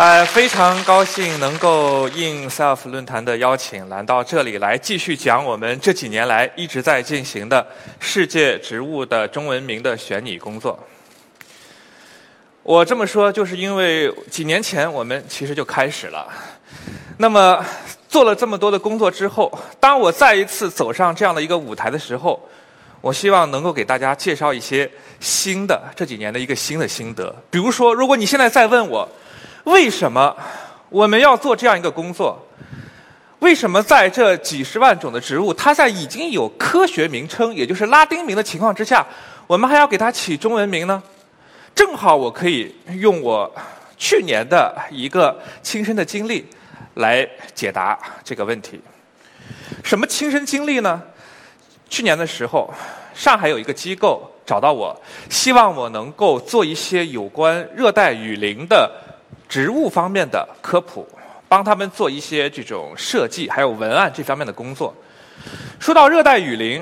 呃，非常高兴能够应 SELF 论坛的邀请，来到这里来继续讲我们这几年来一直在进行的世界植物的中文名的选拟工作。我这么说，就是因为几年前我们其实就开始了。那么做了这么多的工作之后，当我再一次走上这样的一个舞台的时候，我希望能够给大家介绍一些新的这几年的一个新的心得。比如说，如果你现在再问我，为什么我们要做这样一个工作？为什么在这几十万种的植物，它在已经有科学名称，也就是拉丁名的情况之下，我们还要给它起中文名呢？正好我可以用我去年的一个亲身的经历来解答这个问题。什么亲身经历呢？去年的时候，上海有一个机构找到我，希望我能够做一些有关热带雨林的。植物方面的科普，帮他们做一些这种设计，还有文案这方面的工作。说到热带雨林，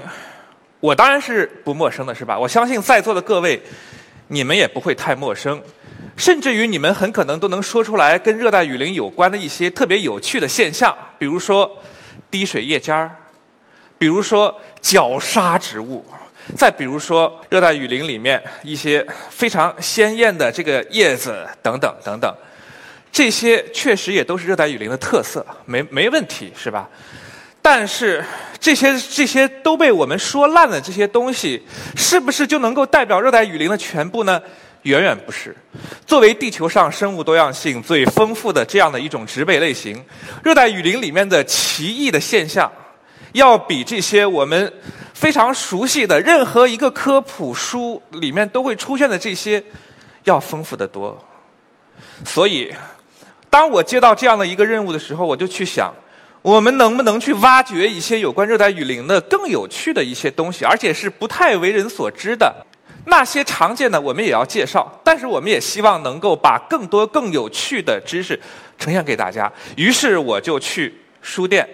我当然是不陌生的，是吧？我相信在座的各位，你们也不会太陌生，甚至于你们很可能都能说出来跟热带雨林有关的一些特别有趣的现象，比如说滴水叶尖儿，比如说绞杀植物，再比如说热带雨林里面一些非常鲜艳的这个叶子等等等等。这些确实也都是热带雨林的特色，没没问题，是吧？但是这些这些都被我们说烂了，这些东西是不是就能够代表热带雨林的全部呢？远远不是。作为地球上生物多样性最丰富的这样的一种植被类型，热带雨林里面的奇异的现象，要比这些我们非常熟悉的任何一个科普书里面都会出现的这些要丰富的多。所以。当我接到这样的一个任务的时候，我就去想，我们能不能去挖掘一些有关热带雨林的更有趣的一些东西，而且是不太为人所知的。那些常见的我们也要介绍，但是我们也希望能够把更多更有趣的知识呈现给大家。于是我就去书店，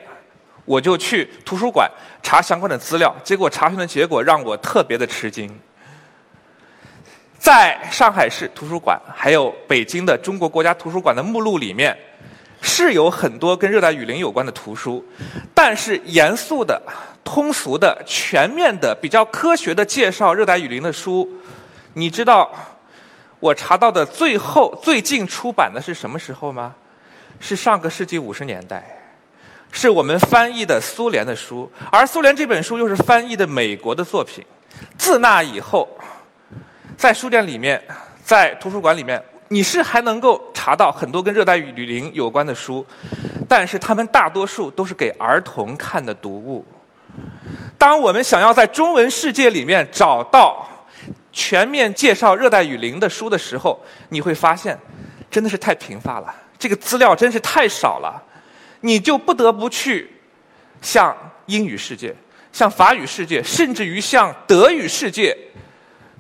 我就去图书馆查相关的资料，结果查询的结果让我特别的吃惊。在上海市图书馆，还有北京的中国国家图书馆的目录里面，是有很多跟热带雨林有关的图书，但是严肃的、通俗的、全面的、比较科学的介绍热带雨林的书，你知道我查到的最后最近出版的是什么时候吗？是上个世纪五十年代，是我们翻译的苏联的书，而苏联这本书又是翻译的美国的作品。自那以后。在书店里面，在图书馆里面，你是还能够查到很多跟热带雨林有关的书，但是他们大多数都是给儿童看的读物。当我们想要在中文世界里面找到全面介绍热带雨林的书的时候，你会发现，真的是太贫乏了，这个资料真是太少了，你就不得不去向英语世界、向法语世界，甚至于向德语世界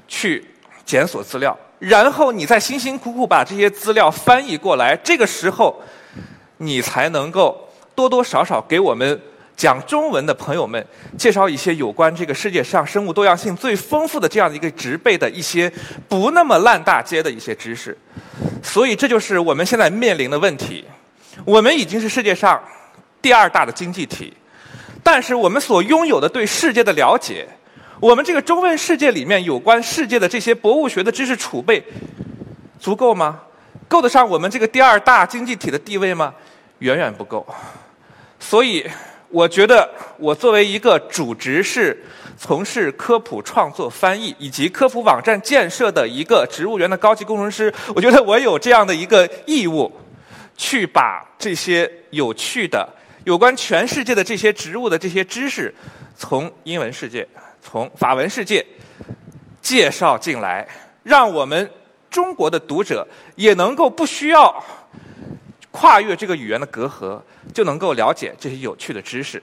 去。检索资料，然后你再辛辛苦苦把这些资料翻译过来，这个时候，你才能够多多少少给我们讲中文的朋友们介绍一些有关这个世界上生物多样性最丰富的这样的一个植被的一些不那么烂大街的一些知识。所以，这就是我们现在面临的问题。我们已经是世界上第二大的经济体，但是我们所拥有的对世界的了解。我们这个中文世界里面有关世界的这些博物学的知识储备足够吗？够得上我们这个第二大经济体的地位吗？远远不够。所以，我觉得我作为一个主职是从事科普创作、翻译以及科普网站建设的一个植物园的高级工程师，我觉得我有这样的一个义务，去把这些有趣的有关全世界的这些植物的这些知识，从英文世界。从法文世界介绍进来，让我们中国的读者也能够不需要跨越这个语言的隔阂，就能够了解这些有趣的知识。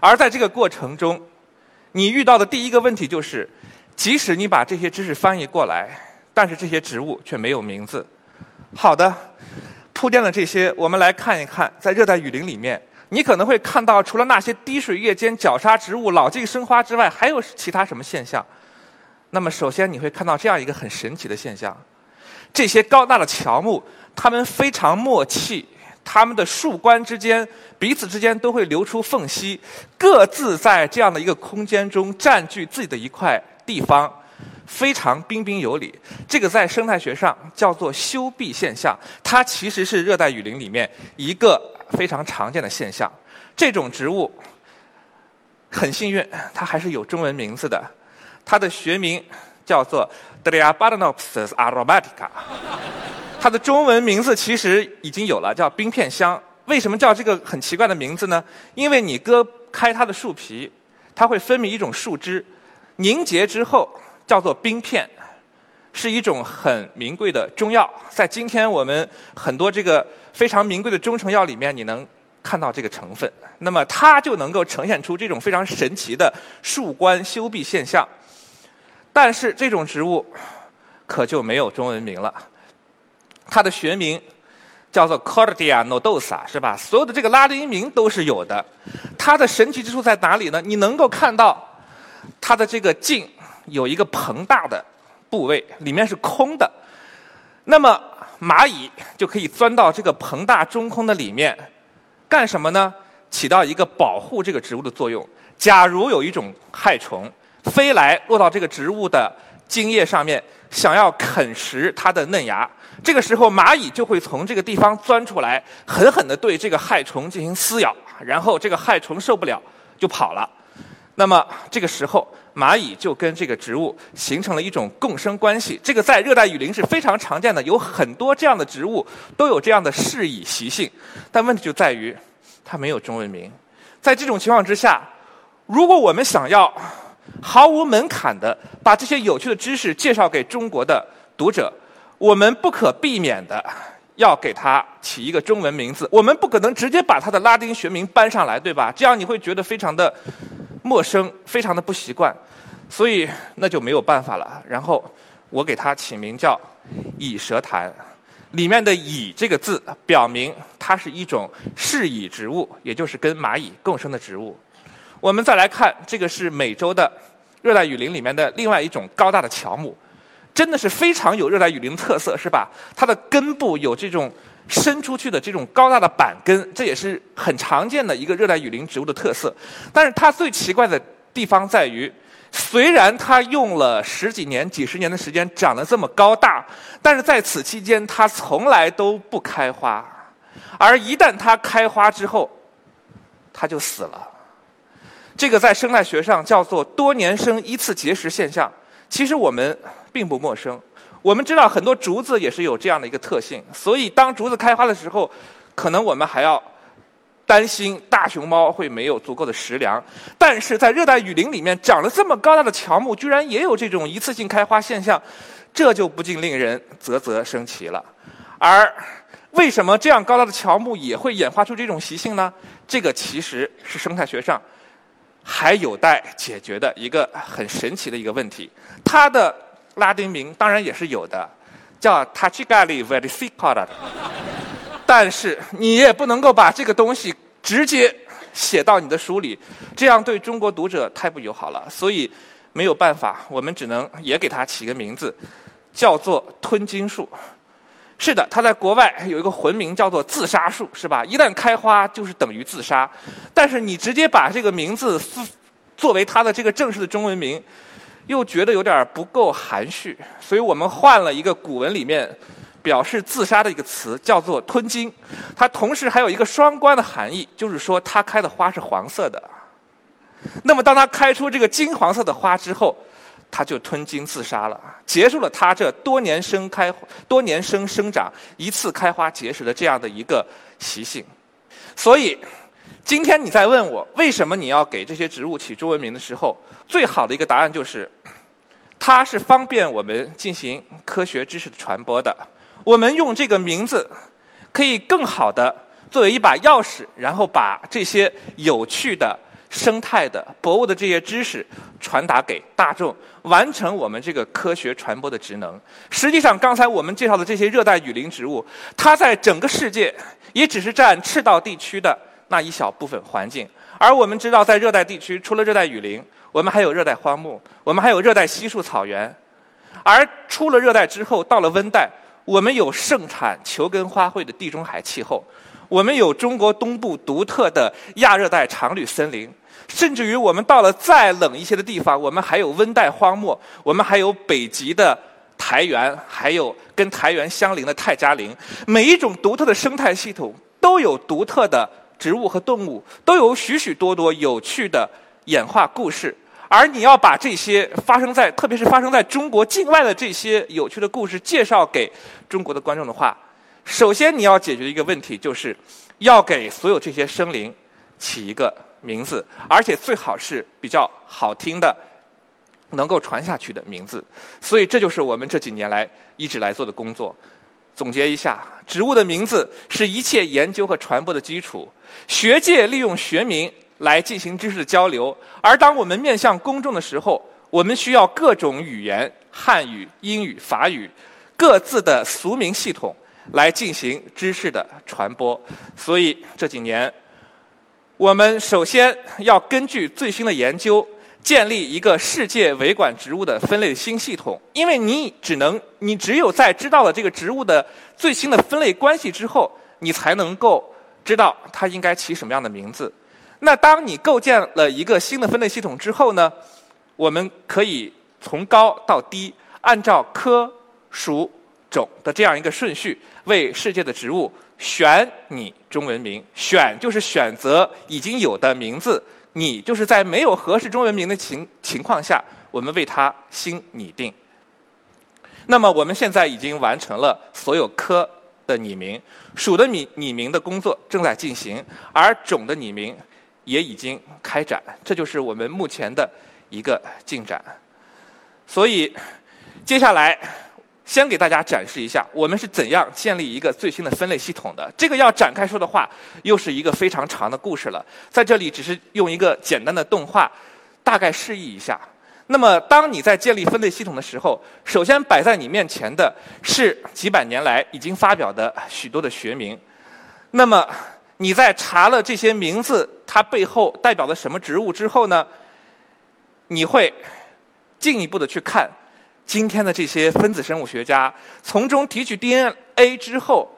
而在这个过程中，你遇到的第一个问题就是，即使你把这些知识翻译过来，但是这些植物却没有名字。好的，铺垫了这些，我们来看一看，在热带雨林里面，你可能会看到除了那些滴水叶间绞杀植物、老茎生花之外，还有其他什么现象？那么，首先你会看到这样一个很神奇的现象：这些高大的乔木，它们非常默契。它们的树冠之间彼此之间都会留出缝隙，各自在这样的一个空间中占据自己的一块地方，非常彬彬有礼。这个在生态学上叫做休闭现象，它其实是热带雨林里面一个非常常见的现象。这种植物很幸运，它还是有中文名字的，它的学名叫做 Dryabadnopsis aromatica。它的中文名字其实已经有了，叫冰片香。为什么叫这个很奇怪的名字呢？因为你割开它的树皮，它会分泌一种树脂，凝结之后叫做冰片，是一种很名贵的中药。在今天我们很多这个非常名贵的中成药里面，你能看到这个成分。那么它就能够呈现出这种非常神奇的树冠休闭现象。但是这种植物可就没有中文名了。它的学名叫做 Cordia nodosa，是吧？所有的这个拉丁名都是有的。它的神奇之处在哪里呢？你能够看到它的这个茎有一个膨大的部位，里面是空的。那么蚂蚁就可以钻到这个膨大中空的里面，干什么呢？起到一个保护这个植物的作用。假如有一种害虫飞来落到这个植物的茎叶上面，想要啃食它的嫩芽。这个时候，蚂蚁就会从这个地方钻出来，狠狠地对这个害虫进行撕咬，然后这个害虫受不了就跑了。那么这个时候，蚂蚁就跟这个植物形成了一种共生关系。这个在热带雨林是非常常见的，有很多这样的植物都有这样的适蚁习性。但问题就在于，它没有中文名。在这种情况之下，如果我们想要毫无门槛的把这些有趣的知识介绍给中国的读者，我们不可避免的要给它起一个中文名字，我们不可能直接把它的拉丁学名搬上来，对吧？这样你会觉得非常的陌生，非常的不习惯，所以那就没有办法了。然后我给它起名叫蚁舌檀，里面的蚁这个字表明它是一种适蚁植物，也就是跟蚂蚁共生的植物。我们再来看，这个是美洲的热带雨林里面的另外一种高大的乔木。真的是非常有热带雨林特色，是吧？它的根部有这种伸出去的这种高大的板根，这也是很常见的一个热带雨林植物的特色。但是它最奇怪的地方在于，虽然它用了十几年、几十年的时间长得这么高大，但是在此期间它从来都不开花，而一旦它开花之后，它就死了。这个在生态学上叫做多年生一次结实现象。其实我们并不陌生，我们知道很多竹子也是有这样的一个特性，所以当竹子开花的时候，可能我们还要担心大熊猫会没有足够的食粮。但是在热带雨林里面长了这么高大的乔木，居然也有这种一次性开花现象，这就不禁令人啧啧称奇了。而为什么这样高大的乔木也会演化出这种习性呢？这个其实是生态学上。还有待解决的一个很神奇的一个问题，它的拉丁名当然也是有的，叫 Tachigali versicolor，但是你也不能够把这个东西直接写到你的书里，这样对中国读者太不友好了，所以没有办法，我们只能也给它起个名字，叫做吞金树。是的，它在国外有一个魂名叫做自杀树，是吧？一旦开花就是等于自杀。但是你直接把这个名字作为它的这个正式的中文名，又觉得有点不够含蓄，所以我们换了一个古文里面表示自杀的一个词，叫做吞金。它同时还有一个双关的含义，就是说它开的花是黄色的。那么当它开出这个金黄色的花之后，它就吞金自杀了，结束了它这多年生开、多年生生长、一次开花结实的这样的一个习性。所以，今天你在问我为什么你要给这些植物起中文名的时候，最好的一个答案就是，它是方便我们进行科学知识的传播的。我们用这个名字，可以更好的作为一把钥匙，然后把这些有趣的、生态的、博物的这些知识传达给大众，完成我们这个科学传播的职能。实际上，刚才我们介绍的这些热带雨林植物，它在整个世界也只是占赤道地区的那一小部分环境。而我们知道，在热带地区，除了热带雨林，我们还有热带荒漠，我们还有热带稀树草原。而出了热带之后，到了温带，我们有盛产球根花卉的地中海气候，我们有中国东部独特的亚热带常绿森林，甚至于我们到了再冷一些的地方，我们还有温带荒漠，我们还有北极的苔原，还有跟苔原相邻的泰加林。每一种独特的生态系统都有独特的植物和动物，都有许许多多有趣的演化故事。而你要把这些发生在，特别是发生在中国境外的这些有趣的故事介绍给中国的观众的话，首先你要解决一个问题，就是要给所有这些生灵起一个名字，而且最好是比较好听的、能够传下去的名字。所以这就是我们这几年来一直来做的工作。总结一下，植物的名字是一切研究和传播的基础，学界利用学名。来进行知识的交流，而当我们面向公众的时候，我们需要各种语言——汉语、英语、法语，各自的俗名系统来进行知识的传播。所以这几年，我们首先要根据最新的研究，建立一个世界维管植物的分类新系统。因为你只能，你只有在知道了这个植物的最新的分类关系之后，你才能够知道它应该起什么样的名字。那当你构建了一个新的分类系统之后呢，我们可以从高到低，按照科、属、种的这样一个顺序，为世界的植物选你中文名。选就是选择已经有的名字，拟就是在没有合适中文名的情情况下，我们为它新拟定。那么我们现在已经完成了所有科的拟名，属的拟拟名的工作正在进行，而种的拟名。也已经开展，这就是我们目前的一个进展。所以，接下来先给大家展示一下我们是怎样建立一个最新的分类系统的。这个要展开说的话，又是一个非常长的故事了。在这里，只是用一个简单的动画，大概示意一下。那么，当你在建立分类系统的时候，首先摆在你面前的是几百年来已经发表的许多的学名。那么，你在查了这些名字，它背后代表的什么植物之后呢？你会进一步的去看今天的这些分子生物学家从中提取 DNA 之后，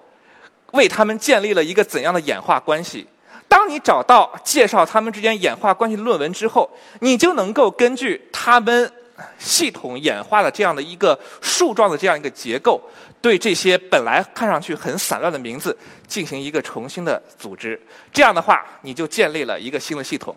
为他们建立了一个怎样的演化关系？当你找到介绍他们之间演化关系的论文之后，你就能够根据他们。系统演化的这样的一个树状的这样一个结构，对这些本来看上去很散乱的名字进行一个重新的组织，这样的话，你就建立了一个新的系统。